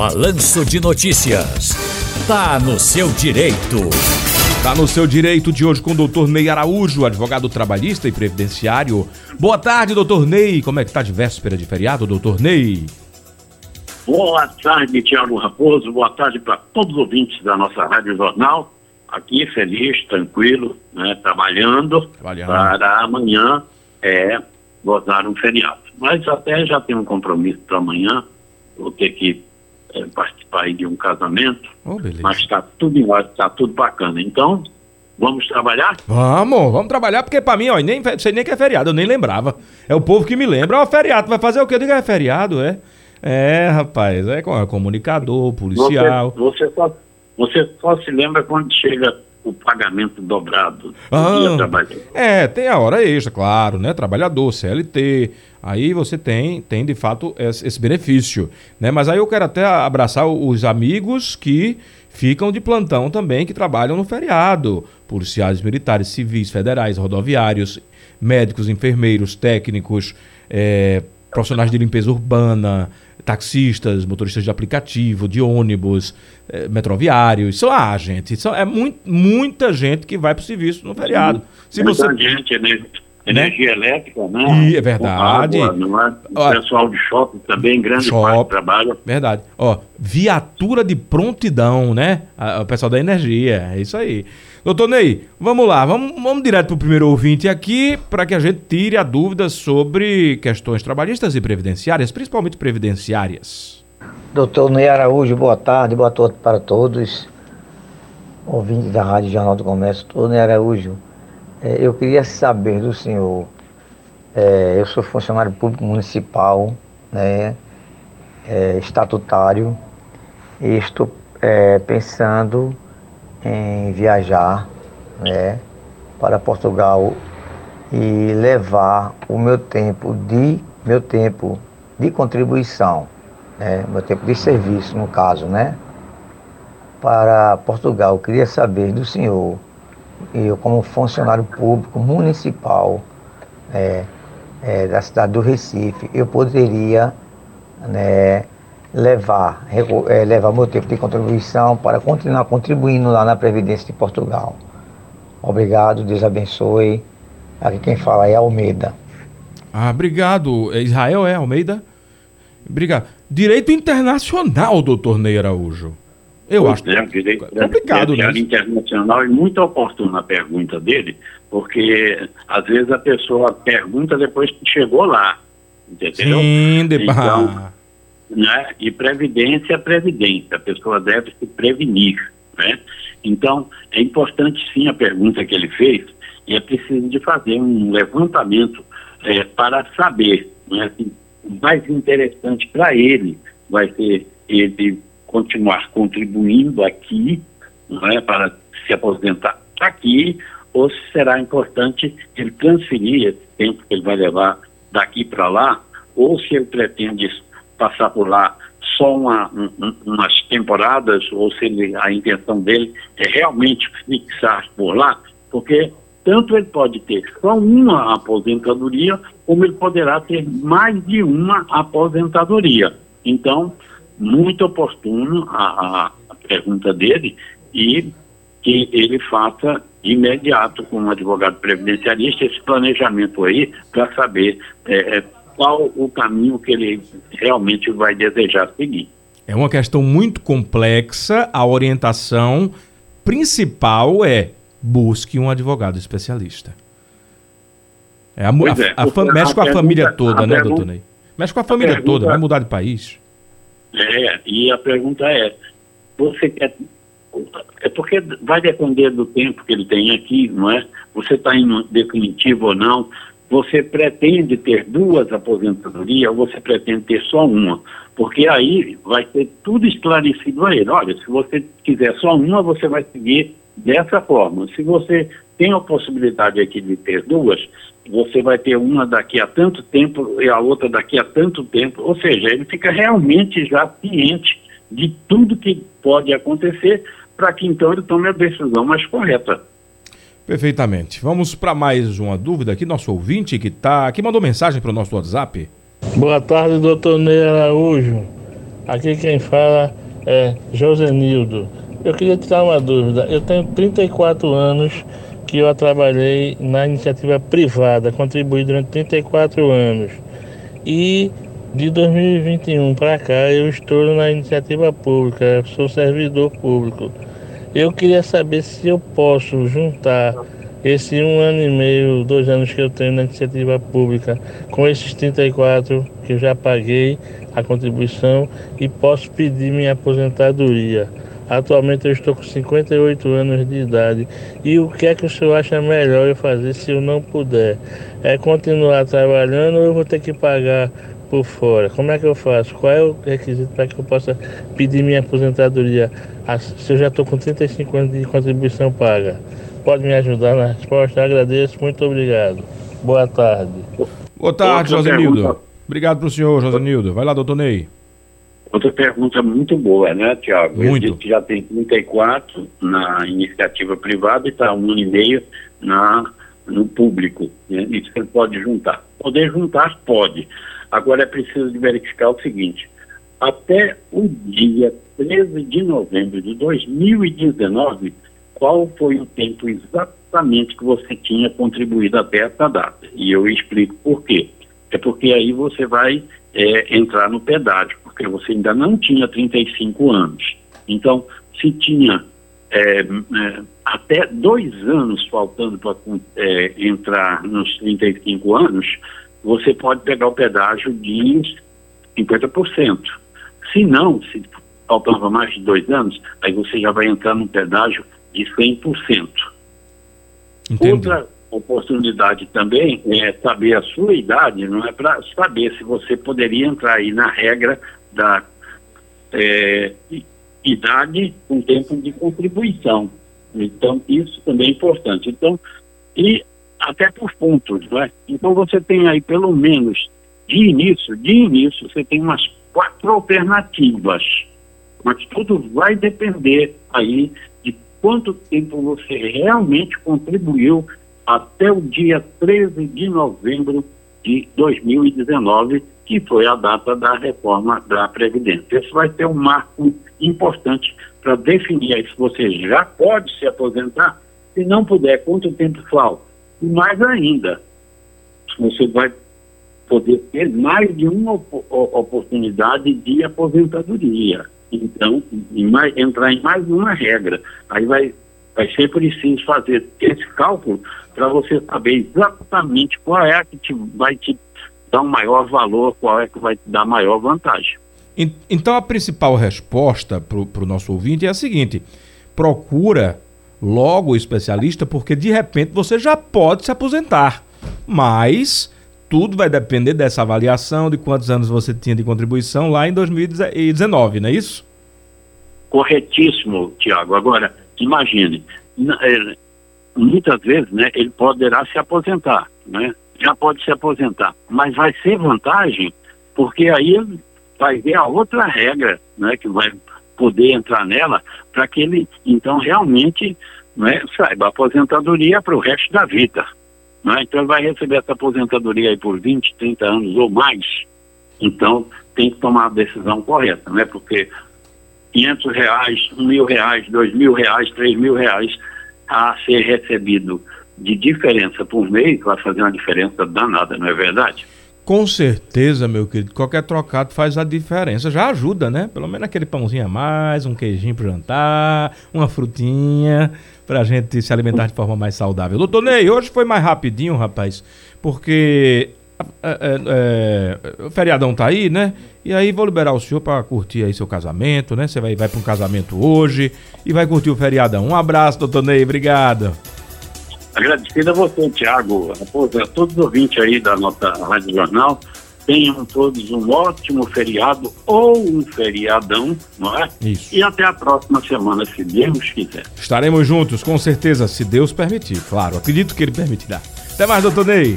Balanço de Notícias. Tá no seu direito. Tá no seu direito de hoje com o doutor Ney Araújo, advogado trabalhista e previdenciário. Boa tarde, doutor Ney. Como é que tá de véspera de feriado, doutor Ney? Boa tarde, Tiago Raposo. Boa tarde para todos os ouvintes da nossa Rádio Jornal. Aqui feliz, tranquilo, né, trabalhando, trabalhando. para amanhã é, gozar um feriado. Mas até já tenho um compromisso para amanhã. Vou ter que é, participar de um casamento. Oh, mas está tudo em ordem, está tudo bacana. Então, vamos trabalhar? Vamos, vamos trabalhar, porque para mim, ó, nem sei nem que é feriado, eu nem lembrava. É o povo que me lembra, ó, feriado, vai fazer o quê? Eu digo, é feriado, é. É, rapaz, é, é comunicador, policial. Você, você, só, você só se lembra quando chega o pagamento dobrado ah, É, tem a hora extra, claro, né? Trabalhador, CLT. Aí você tem, tem de fato esse, esse benefício, né? Mas aí eu quero até abraçar os amigos que ficam de plantão também, que trabalham no feriado. Policiais militares, civis, federais, rodoviários, médicos, enfermeiros, técnicos, é, profissionais de limpeza urbana, taxistas, motoristas de aplicativo, de ônibus, eh, metroviários. São, ah, gente, são, é muito, muita gente que vai para o serviço no feriado. Se muita você... gente, né? Energia né? elétrica, né? E, é verdade. Água, é? O pessoal de shopping também, grande shopping, parte trabalho. Verdade. Ó, viatura de prontidão, né? O pessoal da energia, é isso aí. Doutor Ney, vamos lá, vamos, vamos direto para o primeiro ouvinte aqui, para que a gente tire a dúvida sobre questões trabalhistas e previdenciárias, principalmente previdenciárias. Doutor Ney Araújo, boa tarde, boa tarde para todos, ouvintes da Rádio Jornal do Comércio. Doutor Ney Araújo, eu queria saber do senhor, é, eu sou funcionário público municipal, né, é, estatutário, e estou é, pensando em viajar né, para Portugal e levar o meu tempo de meu tempo de contribuição, né, meu tempo de serviço no caso, né, para Portugal. Eu queria saber do senhor, eu como funcionário público municipal é, é, da cidade do Recife, eu poderia né, levar, é, levar meu tempo de contribuição para continuar contribuindo lá na Previdência de Portugal. Obrigado, Deus abençoe. Aqui quem fala é Almeida. Ah, obrigado. É Israel é Almeida? Obrigado. Direito internacional, doutor Ney Araújo. Eu pois acho é, direito, complicado, né? internacional é muito oportuna a pergunta dele, porque às vezes a pessoa pergunta depois que chegou lá, entendeu? Sim, de... então, né? E previdência é previdência, a pessoa deve se prevenir, né? Então, é importante sim a pergunta que ele fez, e é preciso de fazer um levantamento é, para saber, né? Assim, o mais interessante para ele vai ser ele continuar contribuindo aqui, é, para se aposentar aqui, ou se será importante ele transferir esse tempo que ele vai levar daqui para lá, ou se ele pretende passar por lá só uma, um, umas temporadas, ou se ele, a intenção dele é realmente fixar por lá, porque tanto ele pode ter só uma aposentadoria, como ele poderá ter mais de uma aposentadoria. Então, muito oportuno a, a pergunta dele e que ele faça imediato com um advogado previdenciarista esse planejamento aí para saber é, é, qual o caminho que ele realmente vai desejar seguir. É uma questão muito complexa. A orientação principal é busque um advogado especialista. É a, a, é, a, mexe com a família toda, né, doutor Ney? Mexe com a família toda, vai mudar de país. É, e a pergunta é: você quer. É porque vai depender do tempo que ele tem aqui, não é? Você está em definitivo ou não você pretende ter duas aposentadorias ou você pretende ter só uma? Porque aí vai ter tudo esclarecido a ele. Olha, se você quiser só uma, você vai seguir dessa forma. Se você tem a possibilidade aqui de ter duas, você vai ter uma daqui a tanto tempo e a outra daqui a tanto tempo. Ou seja, ele fica realmente já ciente de tudo que pode acontecer para que então ele tome a decisão mais correta. Perfeitamente. Vamos para mais uma dúvida aqui, nosso ouvinte que tá, que mandou mensagem para o nosso WhatsApp. Boa tarde, doutor Ney Araújo. Aqui quem fala é Josenildo. Eu queria tirar uma dúvida. Eu tenho 34 anos que eu trabalhei na iniciativa privada, contribuí durante 34 anos. E de 2021 para cá eu estou na iniciativa pública, sou servidor público. Eu queria saber se eu posso juntar esse um ano e meio, dois anos que eu tenho na iniciativa pública, com esses 34 que eu já paguei a contribuição e posso pedir minha aposentadoria. Atualmente eu estou com 58 anos de idade. E o que é que o senhor acha melhor eu fazer se eu não puder? É continuar trabalhando ou eu vou ter que pagar por fora? Como é que eu faço? Qual é o requisito para que eu possa pedir minha aposentadoria se eu já estou com 35 anos de contribuição paga? pode me ajudar na resposta? Agradeço, muito obrigado. Boa tarde. Boa tarde, Josenildo. Obrigado para o senhor, Josenildo. Vai lá, doutor Ney. Outra pergunta muito boa, né, Tiago? Muito. Ele já tem 34 na iniciativa privada e está um ano e meio na, no público. Né? Isso ele pode juntar. Poder juntar, pode. Agora é preciso verificar o seguinte: até o dia 13 de novembro de 2019, qual foi o tempo exatamente que você tinha contribuído até essa data. E eu explico por quê. É porque aí você vai é, entrar no pedágio, porque você ainda não tinha 35 anos. Então, se tinha é, é, até dois anos faltando para é, entrar nos 35 anos, você pode pegar o pedágio de 50%. Se não, se faltava mais de dois anos, aí você já vai entrar no pedágio de 100%. Entendi. Outra oportunidade também é saber a sua idade, não é para saber se você poderia entrar aí na regra da é, idade com tempo de contribuição. Então, isso também é importante. Então, e até por pontos, não é? Então, você tem aí pelo menos de início, de início, você tem umas quatro alternativas, mas tudo vai depender aí quanto tempo você realmente contribuiu até o dia 13 de novembro de 2019, que foi a data da reforma da Previdência. Esse vai ser um marco importante para definir aí se você já pode se aposentar, se não puder, quanto tempo falta. E mais ainda, você vai poder ter mais de uma oportunidade de aposentadoria. Então, em mais, entrar em mais uma regra. Aí vai, vai ser preciso fazer esse cálculo para você saber exatamente qual é a que te, vai te dar um maior valor, qual é que vai te dar maior vantagem. Então, a principal resposta para o nosso ouvinte é a seguinte: procura logo o especialista, porque de repente você já pode se aposentar, mas tudo vai depender dessa avaliação de quantos anos você tinha de contribuição lá em 2019, não é isso? Corretíssimo, Tiago. Agora, imagine, muitas vezes né, ele poderá se aposentar, né? já pode se aposentar, mas vai ser vantagem, porque aí vai ver a outra regra né, que vai poder entrar nela para que ele, então, realmente né, saiba aposentadoria para o resto da vida. Né? Então ele vai receber essa aposentadoria aí por 20, 30 anos ou mais. Então tem que tomar a decisão correta, né? Porque 500 reais, mil reais, dois mil reais, três mil reais a ser recebido de diferença por mês vai fazer uma diferença danada, não é verdade? Com certeza, meu querido, qualquer trocado faz a diferença. Já ajuda, né? Pelo menos aquele pãozinho a mais, um queijinho pro jantar, uma frutinha, pra gente se alimentar de forma mais saudável. Doutor Ney, hoje foi mais rapidinho, rapaz, porque é, é, o feriadão tá aí, né? E aí vou liberar o senhor para curtir aí seu casamento, né? Você vai, vai para um casamento hoje e vai curtir o feriadão. Um abraço, doutor Ney, obrigado. Agradecido a você, Tiago, a todos os ouvintes aí da nossa Rádio Jornal. Tenham todos um ótimo feriado ou um feriadão, não é? Isso. E até a próxima semana, se Deus quiser. Estaremos juntos, com certeza, se Deus permitir. Claro, acredito que Ele permitirá. Até mais, doutor Ney.